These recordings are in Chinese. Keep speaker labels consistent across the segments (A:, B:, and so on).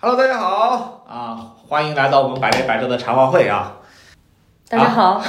A: Hello，大家好啊，欢迎来到我们百年百周的茶话会啊。
B: 大家好，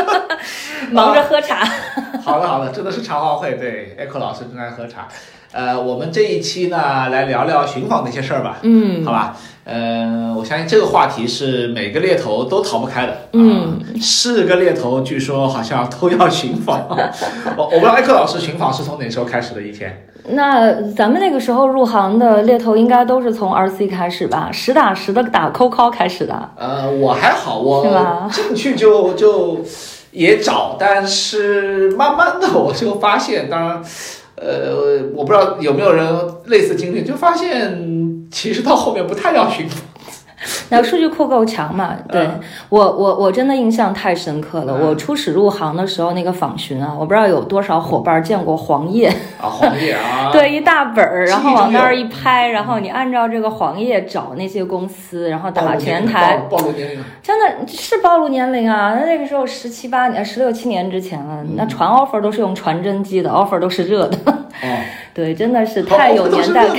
B: 忙着喝茶。
A: 好的，好的，真的是茶话会，对，Echo 老师正在喝茶。呃，我们这一期呢，来聊聊寻访的一些事儿吧。
B: 嗯，
A: 好吧。嗯，我相信这个话题是每个猎头都逃不开的。
B: 嗯，
A: 是个猎头，据说好像都要寻访。我我不知道艾克老师寻访是从哪时候开始的一天？
B: 那咱们那个时候入行的猎头应该都是从 RC 开始吧，实打实的打 call call 开始的。
A: 呃，我还好，我进去就就也找，但是慢慢的我就发现，当然，呃，我不知道有没有人类似经历，就发现。其实到后面不太要寻访。
B: 那数据库够强嘛？对我我我真的印象太深刻了。我初始入行的时候，那个访寻啊，我不知道有多少伙伴见过黄页
A: 啊，黄页啊，
B: 对，一大本儿，然后往那儿一拍，然后你按照这个黄页找那些公司，然后打前台，
A: 暴露年龄，
B: 真的是暴露年龄啊！那那个时候十七八年、十六七年之前了，那传 offer 都是用传真机的，offer 都是热的。
A: 哦，
B: 对，真的是太有年代感。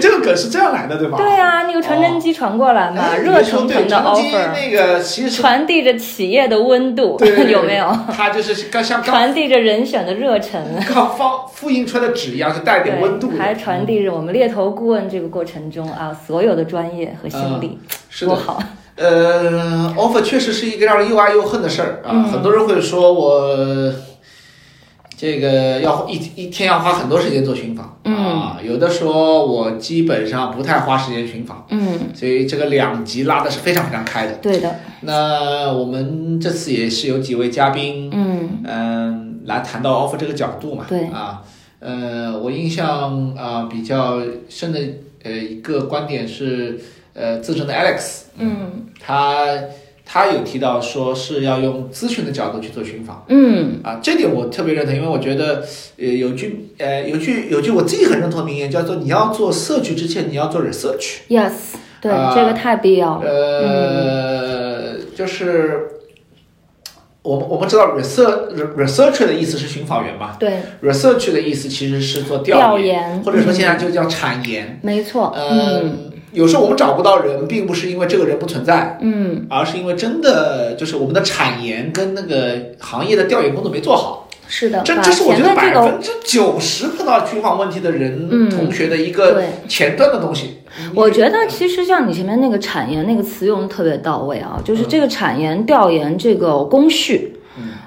A: 这个梗是这样来的，对吧？
B: 对啊，那个传真机传过来嘛，热腾腾的 offer，
A: 那个其实
B: 传递着企业的温度，有没有？
A: 它就是刚像
B: 传递着人选的热忱，
A: 刚放复印出来的纸一样，是带点温度。
B: 还传递着我们猎头顾问这个过程中啊，所有的专业和心力，多好。
A: 呃，offer 确实是一个让人又爱又恨的事儿啊，很多人会说我。这个要一一天要花很多时间做寻访。啊，有的说我基本上不太花时间寻访，
B: 嗯，
A: 所以这个两极拉的是非常非常开的。
B: 对的。
A: 那我们这次也是有几位嘉宾，
B: 嗯。
A: 嗯，来谈到 offer 这个角度嘛，
B: 对。
A: 啊，呃，我印象啊比较深的呃一个观点是呃资深的 Alex，
B: 嗯，
A: 他。他有提到说是要用咨询的角度去做寻访，
B: 嗯
A: 啊，这点我特别认同，因为我觉得，呃，有句呃有句有句我自己很认同的名言，叫做你要做社区之前，你要做 research。
B: Yes，对，这个太必要了。
A: 呃，就是我们我们知道 research research 的意思是寻访员嘛，
B: 对
A: ，research 的意思其实是做
B: 调
A: 研，或者说现在就叫产研。
B: 没错，嗯。
A: 有时候我们找不到人，并不是因为这个人不存在，
B: 嗯，
A: 而是因为真的就是我们的产研跟那个行业的调研工作没做好。
B: 是的，
A: 这这是我觉得百分之九十碰到群访问题的人同学的一个前端的东西。
B: 我觉得其实像你前面那个产研那个词用的特别到位啊，就是这个产研调研这个工序。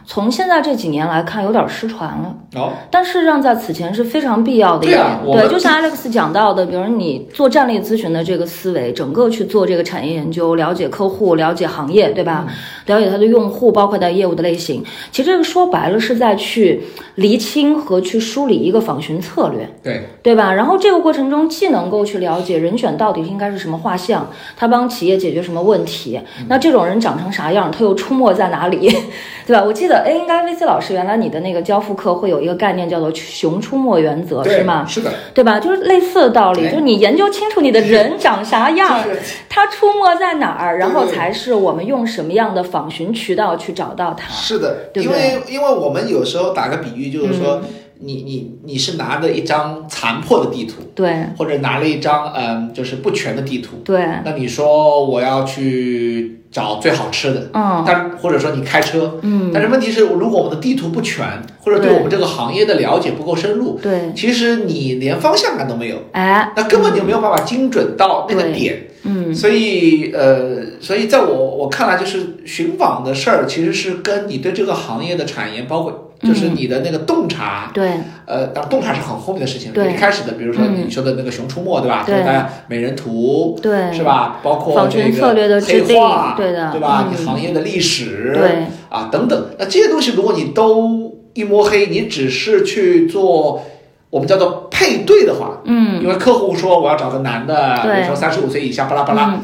B: 从现在这几年来看，有点失传了。哦，但事实上在此前是非常必要的一点。对，就像 Alex 讲到的，比如你做战略咨询的这个思维，整个去做这个产业研究，了解客户，了解行业，对吧？了解他的用户，包括他业务的类型。其实这个说白了是在去厘清和去梳理一个访询策略。
A: 对，
B: 对吧？然后这个过程中既能够去了解人选到底应该是什么画像，他帮企业解决什么问题，那这种人长成啥样，他又出没在哪里，对吧？我记得。哎，应该 VC 老师原来你的那个交付课会有一个概念叫做“熊出没原则”，是吗？
A: 是的，
B: 对吧？就是类似的道理，就是你研究清楚你的人长啥样，他出没在哪儿，然后才是我们用什么样的访寻渠道去找到他。
A: 是的，
B: 对
A: 因为因为我们有时候打个比喻，就是说，你你你是拿着一张残破的地图，
B: 对，
A: 或者拿了一张嗯，就是不全的地图，
B: 对，
A: 那你说我要去。找最好吃的，
B: 嗯，
A: 但或者说你开车，
B: 嗯，
A: 但是问题是，如果我们的地图不全，或者对我们这个行业的了解不够深入，
B: 对，
A: 其实你连方向感都没有，
B: 哎，
A: 那根本就没有办法精准到那个点，
B: 嗯，
A: 所以呃，所以在我我看来，就是寻访的事儿，其实是跟你对这个行业的产业，包括。就是你的那个洞察，
B: 对，
A: 呃，当洞察是很后面的事情，
B: 对，
A: 一开始的，比如说你说的那个熊出没，对吧？
B: 对，
A: 美人图，
B: 对，
A: 是吧？包括这
B: 个
A: 黑化，
B: 对的，
A: 对吧？你行业的历史，
B: 对，
A: 啊，等等，那这些东西如果你都一摸黑，你只是去做我们叫做配对的话，
B: 嗯，
A: 因为客户说我要找个男的，比如说三十五岁以下，巴拉巴拉。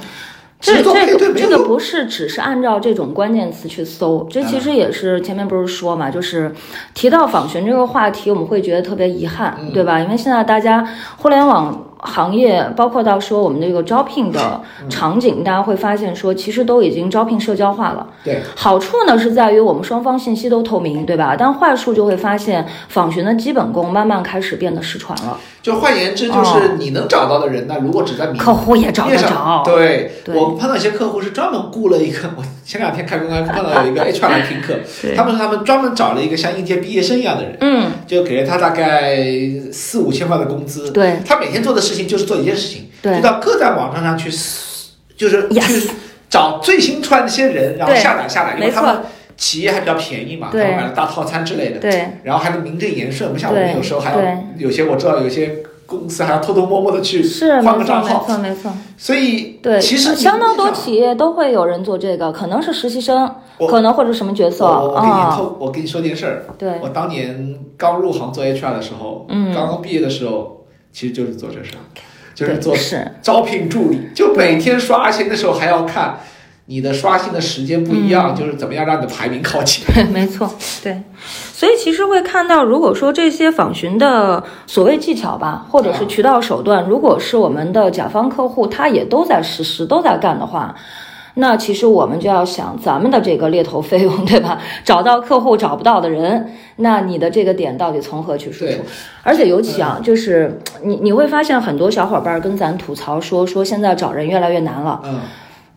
B: 这这个这个不是只是按照这种关键词去搜，这其实也是前面不是说嘛，就是提到访寻这个话题，我们会觉得特别遗憾，对吧？因为现在大家互联网。行业包括到说我们这个招聘的场景，大家会发现说，其实都已经招聘社交化了。
A: 对，
B: 好处呢是在于我们双方信息都透明，对吧？但坏处就会发现访寻的基本功慢慢开始变得失传了。
A: 就就换言之，就是你能找到的人呢，如果只在
B: 客户也找得着。
A: 对，我碰到一些客户是专门雇了一个，我前两天开公开碰到有一个 HR 来 听课，他们说他们专门找了一个像应届毕业生一样的人，
B: 嗯，
A: 就给了他大概四五千块的工资，
B: 对，
A: 他每天做的事情就是做一件事情，
B: 对，
A: 就到各大网站上去，就是去找最新出来那些人，然后下载下来，因为他们。企业还比较便宜嘛，他们买了大套餐之类的，
B: 对，
A: 然后还能名正言顺，不像我们有时候还要有些我知道有些公司还要偷偷摸摸的去换个账号，
B: 没错没错。
A: 所以
B: 对，
A: 其实
B: 相当多企业都会有人做这个，可能是实习生，可能或者什么角色
A: 我给你透，我跟你说件事儿，
B: 对，
A: 我当年刚入行做 HR 的时候，嗯，刚刚毕业的时候，其实就是做这事儿，就是做招聘助理，就每天刷，而且那时候还要看。你的刷新的时间不一样，就是怎么样让你的排名靠前？
B: 没错，对。所以其实会看到，如果说这些访询的所谓技巧吧，或者是渠道手段，如果是我们的甲方客户他也都在实施、都在干的话，那其实我们就要想咱们的这个猎头费用，对吧？找到客户找不到的人，那你的这个点到底从何去输出？而且尤其啊，就是你你会发现很多小伙伴跟咱吐槽说，说现在找人越来越难了。
A: 嗯。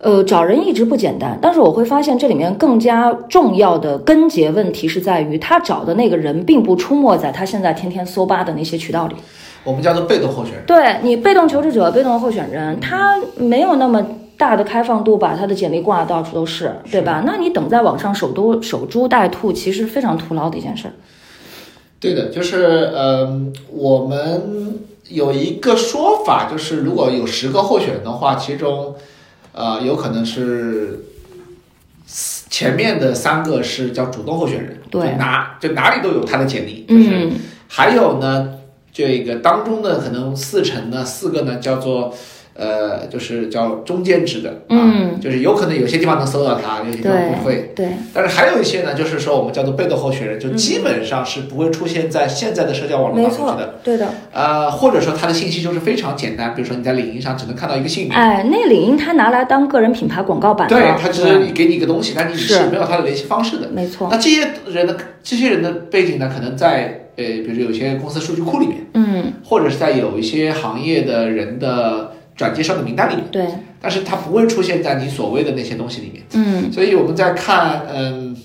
B: 呃，找人一直不简单，但是我会发现这里面更加重要的根结问题是在于，他找的那个人并不出没在他现在天天搜吧的那些渠道里。
A: 我们叫做被动候选人。
B: 对你，被动求职者、被动候选人，他没有那么大的开放度，把他的简历挂到处都是，对吧？那你等在网上守都守株待兔，其实非常徒劳的一件事。
A: 对的，就是呃，我们有一个说法，就是如果有十个候选人的话，其中。呃，有可能是前面的三个是叫主动候选人，
B: 对，
A: 哪就哪里都有他的简历，就是还有呢，这个当中的可能四成呢，四个呢叫做。呃，就是叫中间值的，
B: 嗯，
A: 就是有可能有些地方能搜到它，有些地方不会，
B: 对。
A: 但是还有一些呢，就是说我们叫做被动候选人，就基本上是不会出现在现在的社交网络当中的，
B: 对的。
A: 呃，或者说他的信息就是非常简单，比如说你在领英上只能看到一个姓名，
B: 哎，那领英他拿来当个人品牌广告版，
A: 对他只是给你一个东西，但你是。没有他的联系方式的，
B: 没错。
A: 那这些人的这些人的背景呢，可能在呃，比如说有些公司数据库里面，
B: 嗯，
A: 或者是在有一些行业的人的。转介绍的名单里面，
B: 对，
A: 但是它不会出现在你所谓的那些东西里面，
B: 嗯，
A: 所以我们在看，嗯，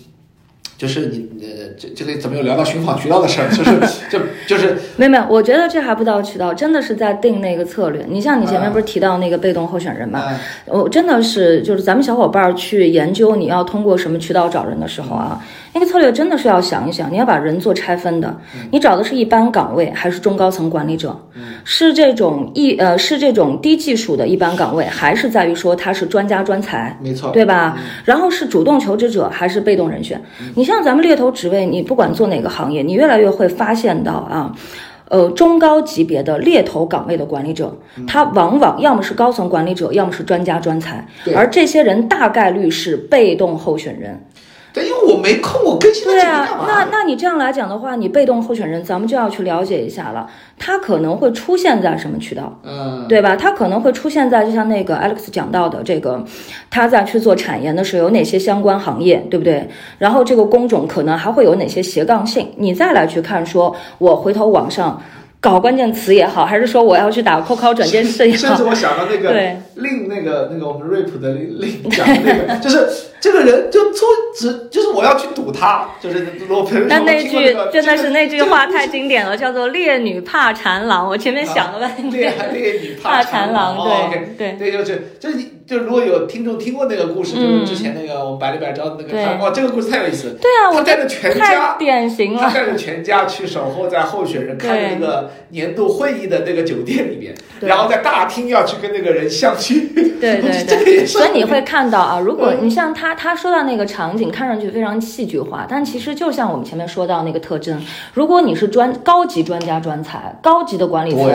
A: 就是你呃，这这个怎么又聊到寻访渠道的事儿？就是 就就是，
B: 没有没有，我觉得这还不到渠道，真的是在定那个策略。你像你前面不是提到那个被动候选人嘛？我真的是就是咱们小伙伴去研究你要通过什么渠道找人的时候啊。那个策略真的是要想一想，你要把人做拆分的。你找的是一般岗位还是中高层管理者？是这种一呃是这种低技术的一般岗位，还是在于说他是专家专才？
A: 没错，
B: 对吧？然后是主动求职者还是被动人选？你像咱们猎头职位，你不管做哪个行业，你越来越会发现到啊，呃中高级别的猎头岗位的管理者，他往往要么是高层管理者，要么是专家专才，而这些人大概率是被动候选人。
A: 因为我没空，我更新
B: 对啊，那那你这样来讲的话，你被动候选人，咱们就要去了解一下了。他可能会出现在什么渠道？
A: 嗯，
B: 对吧？他可能会出现在就像那个 Alex 讲到的这个，他在去做产研的时候有哪些相关行业，对不对？然后这个工种可能还会有哪些斜杠性？你再来去看，说我回头网上。搞关键词也好，还是说我要去打 QQ 转件事 也好，
A: 甚至我想到那个令那个那个我们 rap 的令讲的那个，就是这个人就出只就是我要去堵他，就是我朋友。
B: 但那句真的是那句话太经典了，叫做“烈女怕缠郎”。我前面想了半天，
A: 烈烈女怕
B: 缠郎，
A: 对
B: 对
A: 对，就是就是就如果有听众听过那个故事，就是之前那个我们百里百招的那个，哇，这个故事太有意思。
B: 对啊，
A: 他带着全家，
B: 典型了。
A: 他带着全家去守候在候选人开的那个。年度会议的那个酒店里面，然后在大厅要去跟那个人相聚，
B: 对对对，所以你会看到啊，如果你像他他说到那个场景，看上去非常戏剧化，但其实就像我们前面说到那个特征，如果你是专高级专家专才、高级的管理层，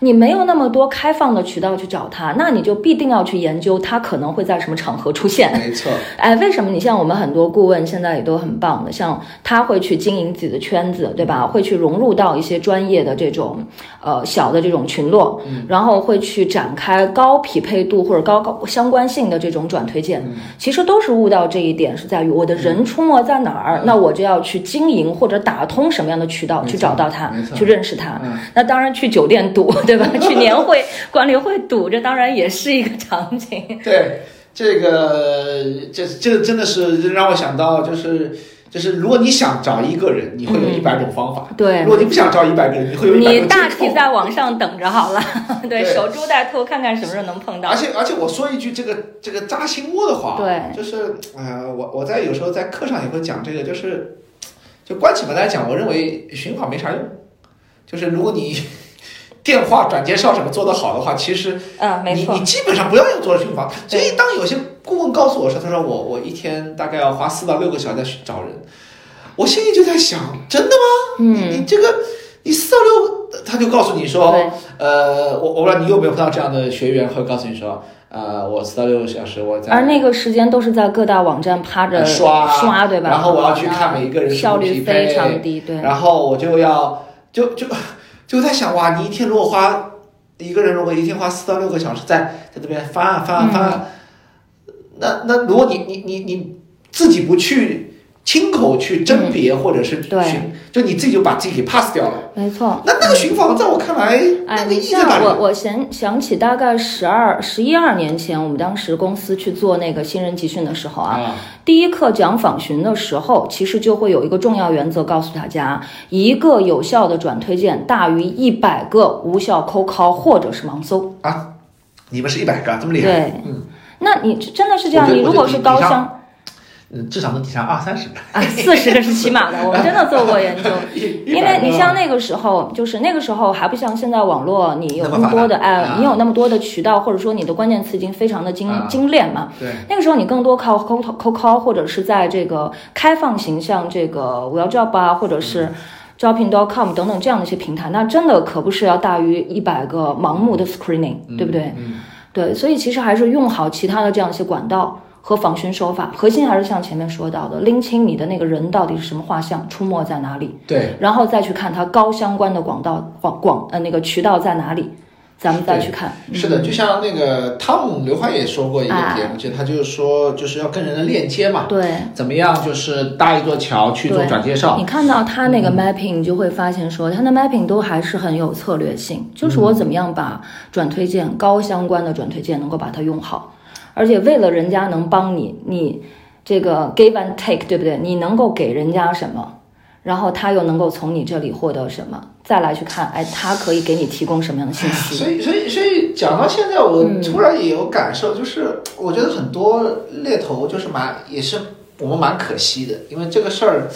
B: 你没有那么多开放的渠道去找他，那你就必定要去研究。他可能会在什么场合出现。
A: 没错。
B: 哎，为什么你像我们很多顾问现在也都很棒的，像他会去经营自己的圈子，对吧？会去融入到一些专业的这种呃小的这种群落，然后会去展开高匹配度或者高高相关性的这种转推荐。其实都是悟到这一点，是在于我的人出没在哪儿，那我就要去经营或者打通什么样的渠道去找到他，去认识他。那当然去酒店赌，对吧？去年会管理会赌，这当然也是一个场景。
A: 对，这个这这真的是让我想到，就是就是如果你想找一个人，你会有一百种方法。
B: 对，
A: 如果你不想找一百个人，你会有一百种你
B: 大体在网上等着好了。对，守株待兔，看看什么时候能碰到。
A: 而且而且我说一句这个这个扎心窝的话，
B: 对，
A: 就是呃，我我在有时候在课上也会讲这个，就是就关起门来讲，我认为寻访没啥用。就是如果你电话转介绍什么做得好的话，其实
B: 嗯，没
A: 错，你你基本上不要用做群访。所以当有些顾问告诉我说，他说我我一天大概要花四到六个小时在找人，我心里就在想，真的吗？
B: 嗯，
A: 你这个你四到六，他就告诉你说，呃，我我不知道你有没有碰到这样的学员会告诉你说，呃，我四到六个小时我在，
B: 而那个时间都是在各大网站趴着
A: 刷
B: 刷，对吧？
A: 然后我要去看每一个人
B: 效率非常低，对，
A: 然后我就要。就就就在想哇，你一天如果花一个人如果一天花四到六个小时在在这边翻翻翻，那那如果你你你你自己不去。亲口去甄别，或者是寻，就你自己就把自己给 pass 掉了。
B: 没错。
A: 那那个寻访，在我看来，
B: 哎，你像我，我想想起大概十二、十一二年前，我们当时公司去做那个新人集训的时候啊，第一课讲访寻的时候，其实就会有一个重要原则告诉大家：一个有效的转推荐大于一百个无效扣 call 或者是盲搜
A: 啊。你们是一百个，这么厉害？
B: 对，嗯。那你真的是这样？你如果是高香。
A: 嗯，至少能抵上二三十个
B: 啊，四十个是起码的。我们真的做过研究，因为你像那个时候，就是那个时候还不像现在网络，你有那么多的哎，你有那么多的渠道，或者说你的关键词已经非常的精精炼嘛。
A: 对，
B: 那个时候你更多靠扣扣扣，或者是在这个开放型，像这个我要 job 啊，或者是招聘 .com 等等这样的一些平台，那真的可不是要大于一百个盲目的 screening，对不对？
A: 嗯，
B: 对，所以其实还是用好其他的这样一些管道。和仿寻手法，核心还是像前面说到的，拎清你的那个人到底是什么画像，出没在哪里，
A: 对，
B: 然后再去看它高相关的广道广广呃那个渠道在哪里，咱们再去看。
A: 是的，就像那个汤姆刘欢也说过一个点，就他就是说就是要跟人的链接嘛，
B: 对，
A: 怎么样就是搭一座桥去做转介绍。
B: 你看到他那个 mapping，你就会发现说他的 mapping 都还是很有策略性，就是我怎么样把转推荐高相关的转推荐能够把它用好。而且为了人家能帮你，你这个 give and take，对不对？你能够给人家什么，然后他又能够从你这里获得什么，再来去看，哎，他可以给你提供什么样的信息？
A: 所以，所以，所以讲到现在，我突然也有感受，就是我觉得很多猎头就是蛮，也是我们蛮可惜的，因为这个事儿，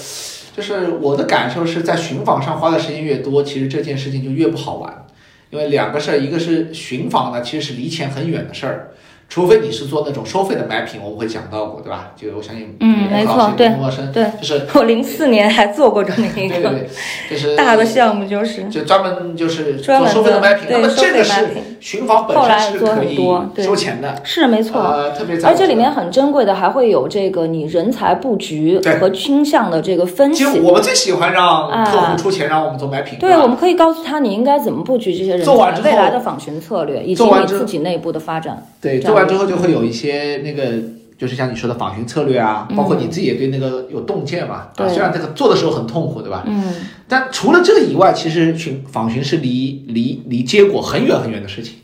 A: 就是我的感受是在寻访上花的时间越多，其实这件事情就越不好玩，因为两个事儿，一个是寻访呢，其实是离钱很远的事儿。除非你是做那种收费的 mapping，我们会讲到过，对吧？就我相信，
B: 嗯，没错，对，
A: 陌生，
B: 对，
A: 就是
B: 我零四年还做过这么一个，
A: 对对，就是
B: 大的项目，就是
A: 就专门就是做收费的 mapping，那么这个是寻访本身是可以收钱的，
B: 是没错，
A: 呃，特别
B: 而且里面很珍贵的还会有这个你人才布局和倾向的这个分析。
A: 其实我们最喜欢让客户出钱让我们做 mapping，
B: 对，我们可以告诉他你应该怎么布局这些人才未来的访寻策略，以及你自己内部的发展。
A: 对，做完之后就会有一些。那个就是像你说的访寻策略啊，包括你自己也对那个有洞见嘛。啊，虽然这个做的时候很痛苦，对吧？
B: 嗯。
A: 但除了这个以外，其实寻访寻是离离离结果很远很远的事情。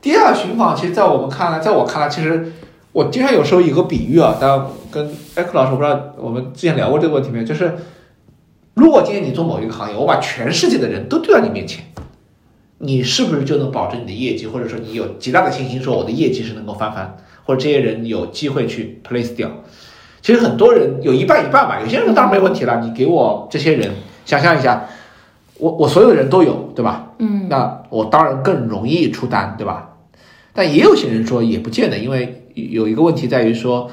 A: 第二，寻访其实在我们看来，在我看来，其实我经常有时候有个比喻啊，但跟艾克老师，我不知道我们之前聊过这个问题没有？就是如果今天你做某一个行业，我把全世界的人都丢在你面前，你是不是就能保证你的业绩，或者说你有极大的信心说我的业绩是能够翻番？或者这些人有机会去 place 掉，其实很多人有一半一半吧。有些人当然没问题了，你给我这些人，想象一下，我我所有的人都有，对吧？
B: 嗯，
A: 那我当然更容易出单，对吧？但也有些人说也不见得，因为有一个问题在于说，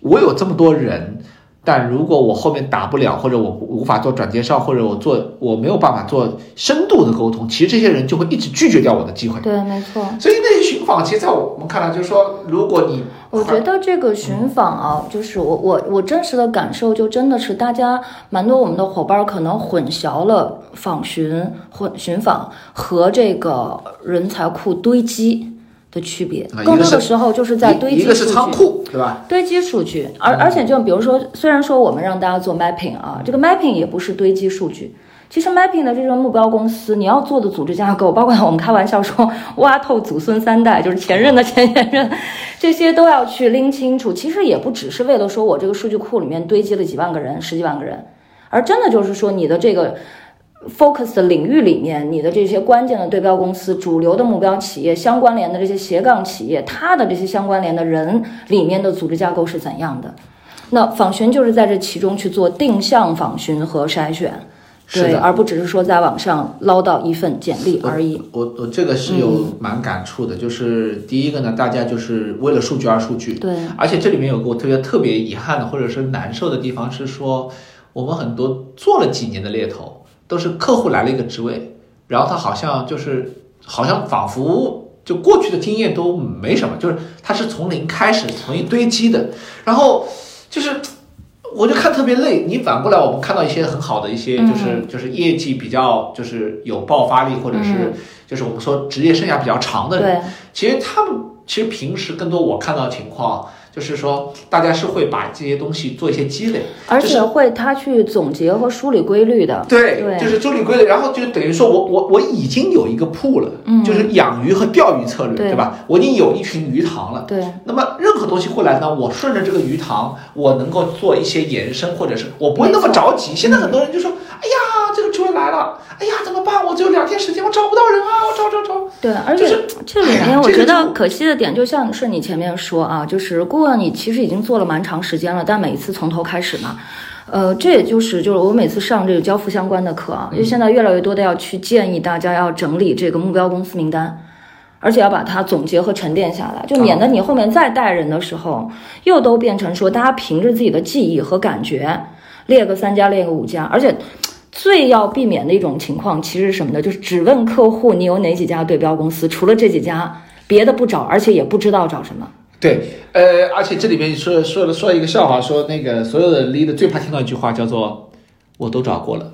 A: 我有这么多人，但如果我后面打不了，或者我无法做转介绍，或者我做我没有办法做深度的沟通，其实这些人就会一直拒绝掉我的机会。
B: 对，没错。
A: 所以那些寻访，其实在我们看来，就是说，如果你
B: 我觉得这个寻访啊，就是我我我真实的感受，就真的是大家蛮多我们的伙伴可能混淆了访寻混寻访和这个人才库堆积。的区别，更多的时候就是在堆积数据，
A: 一个是仓库，对吧？
B: 堆积数据，而而且就比如说，虽然说我们让大家做 mapping 啊，这个 mapping 也不是堆积数据。其实 mapping 的这种目标公司，你要做的组织架构，包括我们开玩笑说挖透祖孙三代，就是前任的前前任，这些都要去拎清楚。其实也不只是为了说我这个数据库里面堆积了几万个人、十几万个人，而真的就是说你的这个。Focus 的领域里面，你的这些关键的对标公司、主流的目标企业、相关联的这些斜杠企业，它的这些相关联的人里面的组织架构是怎样的？那访寻就是在这其中去做定向访寻和筛选，对，而不只是说在网上捞到一份简历而已。
A: 我我这个是有蛮感触的，就是第一个呢，大家就是为了数据而数据，
B: 对，
A: 而且这里面有个我特别特别遗憾的或者是难受的地方是说，我们很多做了几年的猎头。都是客户来了一个职位，然后他好像就是好像仿佛就过去的经验都没什么，就是他是从零开始，从一堆积的，然后就是我就看特别累。你反过来，我们看到一些很好的一些，就是就是业绩比较就是有爆发力，或者是就是我们说职业生涯比较长的人，其实他们其实平时更多我看到的情况。就是说，大家是会把这些东西做一些积累，
B: 而且会他去总结和梳理规律的。
A: 对，就是梳理规律，然后就等于说我我我已经有一个铺了，就是养鱼和钓鱼策略，对吧？我已经有一群鱼塘了。
B: 对。
A: 那么任何东西过来呢，我顺着这个鱼塘，我能够做一些延伸，或者是我不会那么着急。现在很多人就说：“哎呀，了，哎呀，怎么办？我只有两天时间，我找不到人啊，我找找找。”
B: 对，而且这里面我觉得可惜的点，就像是你前面说啊，就是顾问，你其实已经做了蛮长时间了，但每一次从头开始嘛，呃，这也就是就是我每次上这个交付相关的课啊，因为现在越来越多的要去建议大家要整理这个目标公司名单，而且要把它总结和沉淀下来，就免得你后面再带人的时候，又都变成说大家凭着自己的记忆和感觉列个三家，列个五家，而且。最要避免的一种情况，其实是什么呢？就是只问客户你有哪几家对标公司，除了这几家，别的不找，而且也不知道找什么。
A: 对，呃，而且这里面说说了说一个笑话，说那个所有的 leader 最怕听到一句话，叫做我都找过了，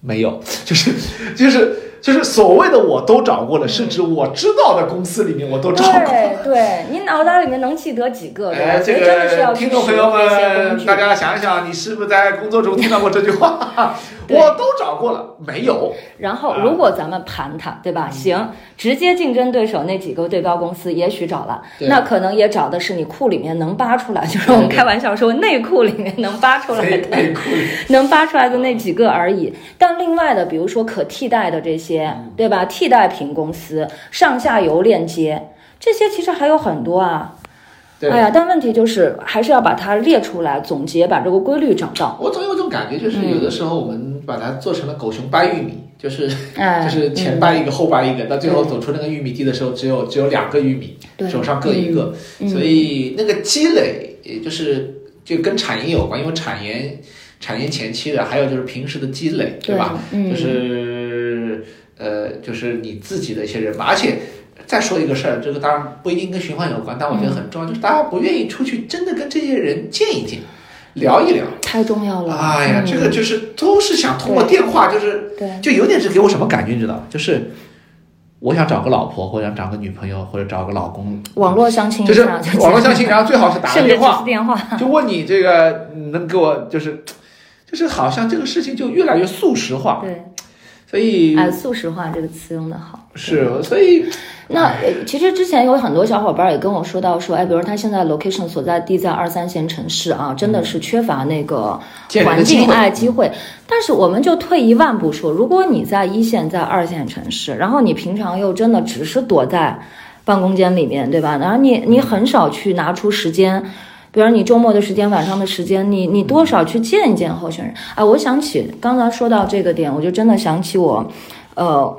A: 没有，就是就是。就是所谓的我都找过了，是指我知道的公司里面我都找过。
B: 对，对你脑袋里面能记得几个？
A: 哎，这个听众朋友们，大家想一想，你是不是在工作中听到过这句话？我都找过了，没有。
B: 然后，如果咱们盘它，对吧？行，直接竞争对手那几个对标公司也许找了，那可能也找的是你库里面能扒出来，就是我们开玩笑说内库里面能扒出来的，能扒出来的那几个而已。但另外的，比如说可替代的这些。些对吧？替代品公司、上下游链接，这些其实还有很多啊。哎呀，但问题就是还是要把它列出来，总结，把这个规律找到。
A: 我总有种感觉，就是有的时候我们把它做成了狗熊掰玉米，就是就是前掰一个，后掰一个，到最后走出那个玉米地的时候，只有只有两个玉米，手上各一个。所以那个积累，也就是就跟产业有关，因为产业产业前期的，还有就是平时的积累，对吧？嗯就是。呃，就是你自己的一些人吧，而且再说一个事儿，这个当然不一定跟循环有关，但我觉得很重要，就是大家不愿意出去真的跟这些人见一见，聊一聊，
B: 太重要了。
A: 哎呀，这个就是都是想通过电话，就是对就有点是给我什么感觉，你知道就是我想找个老婆，或者想找个女朋友，或者找个老公，
B: 网络相亲，
A: 就是网络相亲，然后最好是打个 电话，
B: 电话
A: 就问你这个能给我，就是就是好像这个事情就越来越速食化。
B: 对。
A: 所以，
B: 哎，素食化这个词用的好。
A: 是，所以
B: 那其实之前有很多小伙伴也跟我说到说，哎，比如他现在 location 所在地在二三线城市啊，真的是缺乏那个环境爱机会。但是我们就退一万步说，如果你在一线在二线城市，然后你平常又真的只是躲在办公间里面，对吧？然后你你很少去拿出时间。比如你周末的时间、晚上的时间，你你多少去见一见候选人？啊，我想起刚才说到这个点，我就真的想起我，呃，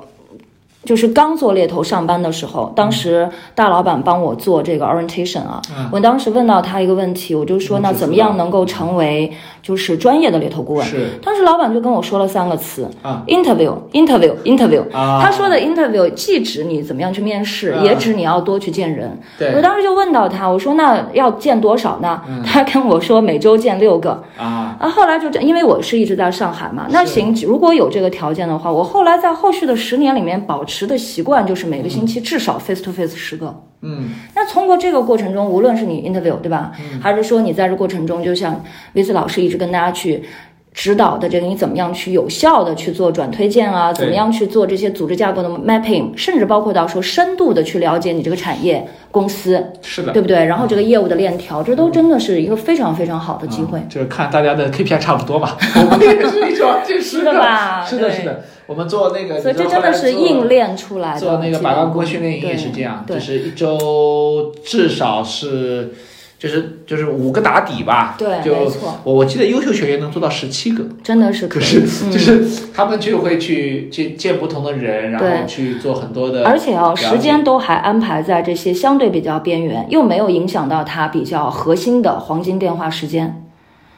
B: 就是刚做猎头上班的时候，当时大老板帮我做这个 orientation 啊，我当时问到他一个问题，我就说那怎么样能够成为就是专业的猎头顾问？
A: 是，
B: 当时老板就跟我说了三个词啊，interview，interview，interview。他说的 interview 既指你怎么样去面试，也指你要多去见人。
A: 对，
B: 我当时就问到他，我说那要见多少呢？他跟我说每周见六个啊。啊，后来就这，因为我是一直在上海嘛，那行，如果有这个条件的话，我后来在后续的十年里面保持的习惯就是每个星期至少 face to face 十个。
A: 嗯，
B: 那通过这个过程中，无论是你 interview 对吧，还是说你在这过程中，就像 v i 老师一直跟大家去。指导的这个你怎么样去有效的去做转推荐啊？怎么样去做这些组织架构的 mapping，甚至包括到说深度的去了解你这个产业公司，
A: 是的，
B: 对不对？然后这个业务的链条，这都真的是一个非常非常好的机会。
A: 就是看大家的 KPI 差不多吧，我们也是一种
B: 是的吧？
A: 是的，是的。我们做那个，
B: 所以这真的是硬练出来的。
A: 做那个百万锅训练营也是这样，就是一周至少是。就是就是五个打底吧，
B: 对，
A: 没错。我我记得优秀学员能做到十七个，
B: 真的是。
A: 可 是就是他们就会去见见不同的人，然后去做很多的，
B: 而且哦，时间都还安排在这些相对比较边缘，又没有影响到他比较核心的黄金电话时间。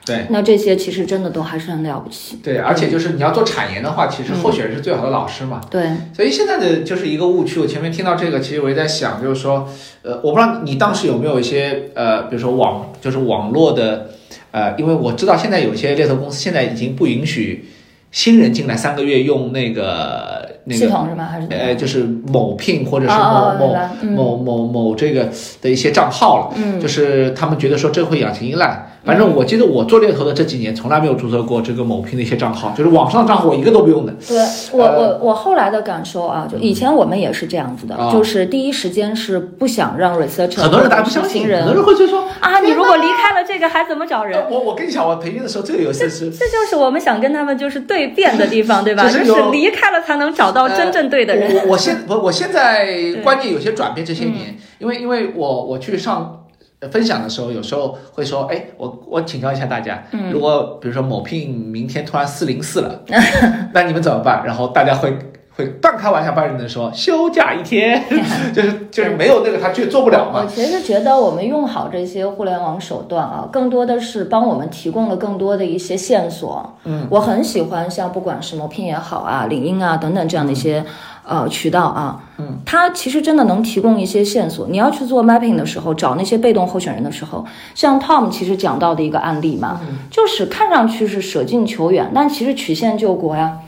A: 对，
B: 那这些其实真的都还是很了不起。
A: 对，而且就是你要做产研的话，其实候选人是最好的老师嘛。
B: 对，
A: 所以现在的就是一个误区。我前面听到这个，其实我也在想，就是说，呃，我不知道你当时有没有一些呃，比如说网，就是网络的，呃，因为我知道现在有些猎头公司现在已经不允许新人进来三个月用那个那个
B: 系统是吗？还是
A: 呃，就是某聘或者是某某某某某这个的一些账号了。嗯，就是他们觉得说这会养成依赖。反正我记得我做猎头的这几年，从来没有注册过这个某聘的一些账号，就是网上账号我一个都不用的。
B: 对我我我后来的感受啊，就以前我们也是这样子的，就是第一时间是不想让 researcher
A: 很多人大家不相信，很多人会就说
B: 啊，你如果离开了这个还怎么找人？
A: 我我跟你讲，我培训的时候这个有些
B: 是，这就是我们想跟他们就是对辩的地方，对吧？就是离开了才能找到真正对的人。
A: 我我现我我现在观念有些转变，这些年，因为因为我我去上。分享的时候，有时候会说，哎，我我请教一下大家，如果比如说某聘明天突然四零四了，那你们怎么办？然后大家会会半开玩笑半认真说休假一天，就是就是没有那个他就做不了嘛。
B: 我其实觉得我们用好这些互联网手段啊，更多的是帮我们提供了更多的一些线索。嗯，我很喜欢像不管是某聘也好啊，领英啊等等这样的一些。呃，渠道啊，嗯，它其实真的能提供一些线索。你要去做 mapping 的时候，找那些被动候选人的时候，像 Tom 其实讲到的一个案例嘛，就是看上去是舍近求远，但其实曲线救国呀，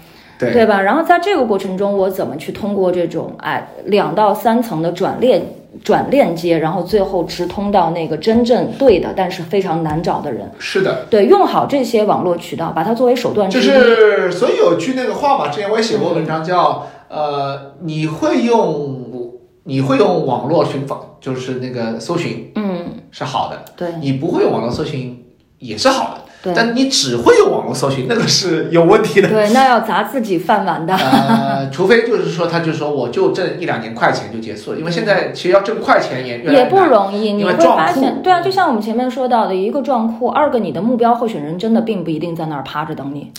A: 对
B: 对吧？然后在这个过程中，我怎么去通过这种哎两到三层的转链转链接，然后最后直通到那个真正对的，但是非常难找的人？
A: 是的，
B: 对，用好这些网络渠道，把它作为手段。
A: 就是所以有句那个话嘛，之前我也写过文章叫。呃，你会用你会用网络寻访，就是那个搜寻，
B: 嗯，
A: 是好的。
B: 对，
A: 你不会用网络搜寻也是好的。对，但你只会用网络搜寻，那个是有问题的。
B: 对，那要砸自己饭碗的。
A: 呃，除非就是说，他就说我就挣一两年快钱就结束了，因为现在其实要挣快钱也
B: 也不容易。你会发现，对啊，就像我们前面说到的，一个撞库，二个你的目标候选人真的并不一定在那儿趴着等你。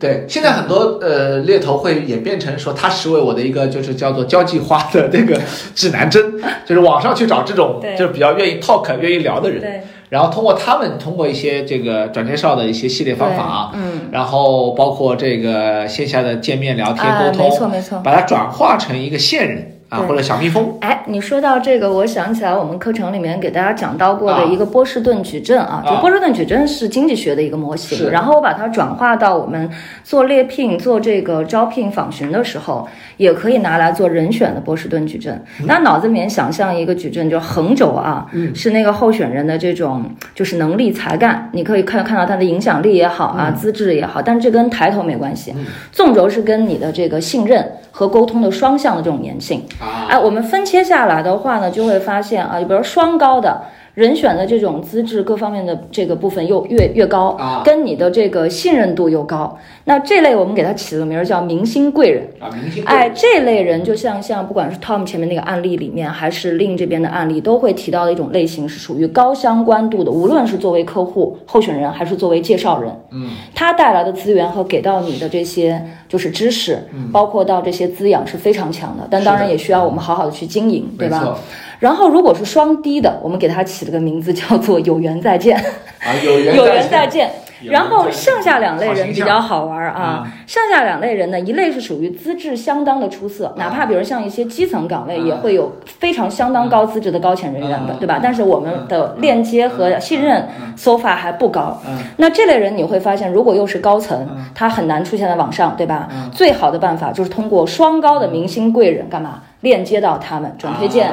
A: 对，现在很多呃猎头会演变成说，他视为我的一个就是叫做交际花的那个指南针，就是网上去找这种就是比较愿意 talk、愿意聊的人，然后通过他们通过一些这个转介绍的一些系列方法，
B: 嗯，
A: 然后包括这个线下的见面聊天沟通，
B: 没错没错，
A: 把它转化成一个线人。啊，或者小蜜蜂。
B: 哎，你说到这个，我想起来我们课程里面给大家讲到过的一个波士顿矩阵啊，就波士顿矩阵是经济学的一个模型，然后我把它转化到我们做猎聘、做这个招聘访询的时候，也可以拿来做人选的波士顿矩阵。那脑子里面想象一个矩阵，就横轴啊，是那个候选人的这种就是能力、才干，你可以看看到他的影响力也好啊，资质也好，但是这跟抬头没关系。纵轴是跟你的这个信任和沟通的双向的这种粘性。哎，我们分切下来的话呢，就会发现啊，就比如双高的人选的这种资质各方面的这个部分又越越高，跟你的这个信任度又高。那这类我们给他起了个名儿叫明星贵人。
A: 啊，明星
B: 哎，这类人就像像不管是 Tom 前面那个案例里面，还是另这边的案例，都会提到的一种类型是属于高相关度的，无论是作为客户候选人还是作为介绍人，
A: 嗯，
B: 他带来的资源和给到你的这些就是知识，包括到这些滋养是非常强的。但当然也需要我们好好的去经营，对吧？然后，如果是双低的，我们给它起了个名字，叫做“有缘再见”。
A: 啊，有缘
B: 有缘再见。然后剩下两类人比较好玩啊，剩下两类人呢，一类是属于资质相当的出色，哪怕比如像一些基层岗位，也会有非常相当高资质的高潜人员的，对吧？但是我们的链接和信任 so far 还不高。那这类人你会发现，如果又是高层，他很难出现在网上，对吧？最好的办法就是通过双高的明星贵人干嘛？链接到他们转推荐，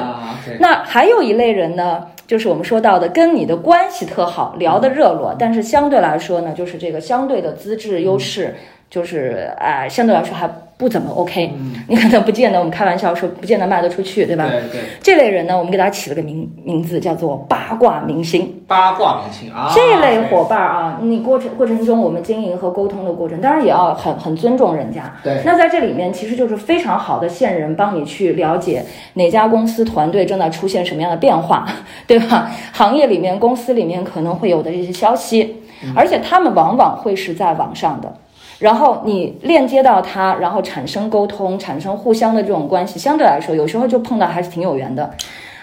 B: 那还有一类人呢，就是我们说到的跟你的关系特好，聊得热络，但是相对来说呢，就是这个相对的资质优势，就是啊，相对来说还。不怎么 OK，你可能不见得，我们开玩笑说不见得卖得出去，对吧？
A: 对对。
B: 这类人呢，我们给他起了个名名字，叫做八卦明星。
A: 八卦明星啊。
B: 这类伙伴啊，你过程过程中我们经营和沟通的过程，当然也要很很尊重人家。
A: 对。
B: 那在这里面，其实就是非常好的线人，帮你去了解哪家公司团队正在出现什么样的变化，对吧？行业里面、公司里面可能会有的这些消息，而且他们往往会是在网上的。然后你链接到他，然后产生沟通，产生互相的这种关系，相对来说，有时候就碰到还是挺有缘的，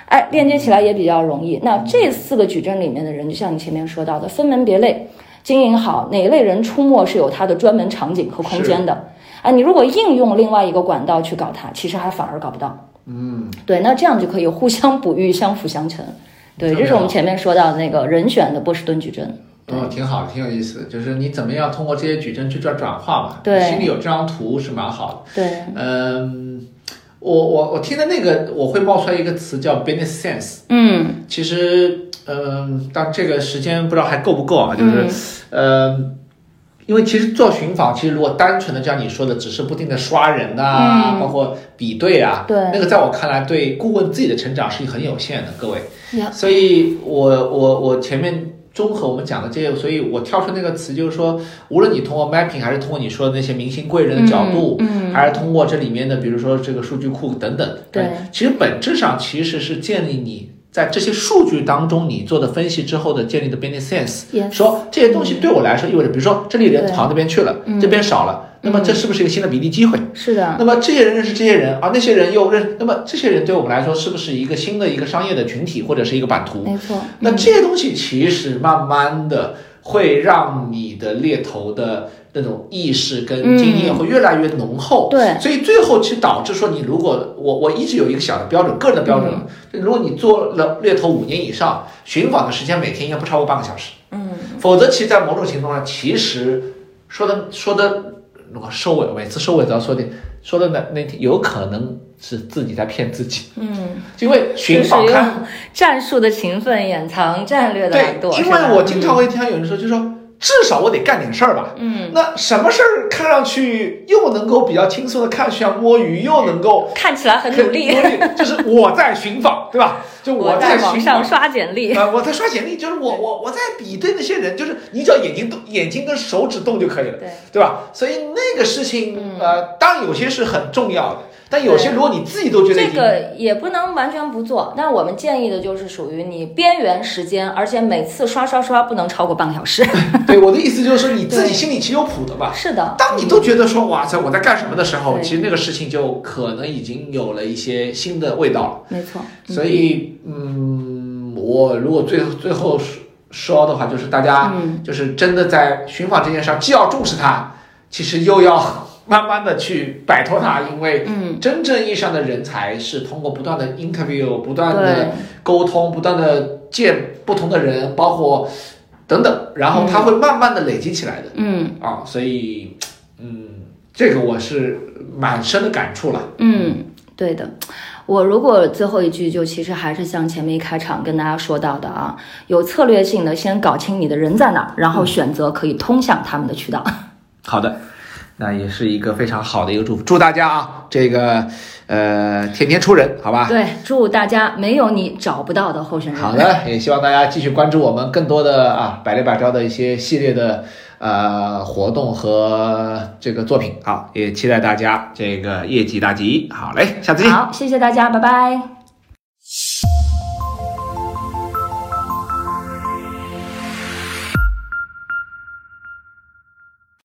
B: 哎，链接起来也比较容易。那这四个矩阵里面的人，就像你前面说到的，分门别类经营好，哪一类人出没是有他的专门场景和空间的。啊，你如果硬用另外一个管道去搞它，其实还反而搞不到。
A: 嗯，
B: 对，那这样就可以互相哺育，相辅相成。对，这是我们前面说到的那个人选的波士顿矩阵。
A: 哦，挺好的，挺有意思。就是你怎么样通过这些矩阵去做转化嘛？
B: 对，
A: 心里有这张图是蛮好
B: 的。对，
A: 嗯，我我我听的那个，我会冒出来一个词叫 business sense。
B: 嗯，
A: 其实，嗯，但这个时间不知道还够不够啊？就是，嗯，因为其实做寻访，其实如果单纯的像你说的，只是不停的刷人啊，包括比对啊，
B: 对，
A: 那个在我看来，对顾问自己的成长是很有限的，各位。所以我我我前面。综合我们讲的这些，所以我跳出那个词，就是说，无论你通过 mapping，还是通过你说的那些明星贵人的角度，
B: 嗯，
A: 还是通过这里面的，比如说这个数据库等等，
B: 对，
A: 其实本质上其实是建立你在这些数据当中你做的分析之后的建立的 business sense，说这些东西对我来说意味着，比如说这里人跑那边去了，这边少了。那么这是不是一个新的比例机会？
B: 是的。
A: 那么这些人认识这些人，而那些人又认，那么这些人对我们来说是不是一个新的一个商业的群体或者是一个版图？
B: 没错。
A: 那这些东西其实慢慢的会让你的猎头的那种意识跟经验会越来越浓厚。
B: 对。
A: 所以最后其实导致说，你如果我我一直有一个小的标准，个人的标准，如果你做了猎头五年以上，寻访的时间每天应该不超过半个小时。
B: 嗯。
A: 否则，其实在某种情况下，其实说的说的。如果收尾，每次收尾都要说点，说的那那天有可能是自己在骗自己。
B: 嗯，
A: 因为寻访看
B: 战术的勤奋掩藏战略的懒惰。
A: 对，因为我经常会听到有人说，就说。至少我得干点事儿吧。
B: 嗯，
A: 那什么事儿看上去又能够比较轻松的看像摸鱼，又能够
B: 看起来很努力，
A: 就是我在寻访，对吧？就
B: 我
A: 在
B: 网上刷简历
A: 啊，我在刷简历，就是我我我在比对那些人，就是你只要眼睛动，眼睛跟手指动就可以了，对
B: 对
A: 吧？所以那个事情呃，当然有些是很重要的。但有些如果你自己都觉得
B: 这个也不能完全不做，但我们建议的就是属于你边缘时间，而且每次刷刷刷不能超过半个小时。
A: 对，我的意思就是说你自己心里其实有谱的吧？
B: 是的。
A: 当你都觉得说哇塞我在干什么的时候，其实那个事情就可能已经有了一些新的味道了。
B: 没错。
A: 所以嗯，我如果最最后说的话，就是大家就是真的在寻访这件事上，既要重视它，其实又要。慢慢的去摆脱它，因为真正意义上的人才是通过不断的 interview、不断的沟通、不断的见不同的人，包括等等，然后他会慢慢的累积起来的。
B: 嗯
A: 啊，所以嗯，这个我是蛮深的感触了。
B: 嗯，对的。我如果最后一句就其实还是像前面一开场跟大家说到的啊，有策略性的先搞清你的人在哪，然后选择可以通向他们的渠道。
A: 好的。那也是一个非常好的一个祝福，祝大家啊，这个呃天天出人，好吧？
B: 对，祝大家没有你找不到的候选人。
A: 好的，也希望大家继续关注我们更多的啊百里百招的一些系列的呃活动和这个作品。啊，也期待大家这个业绩大吉。好嘞，下次见。
B: 好，谢谢大家，拜拜。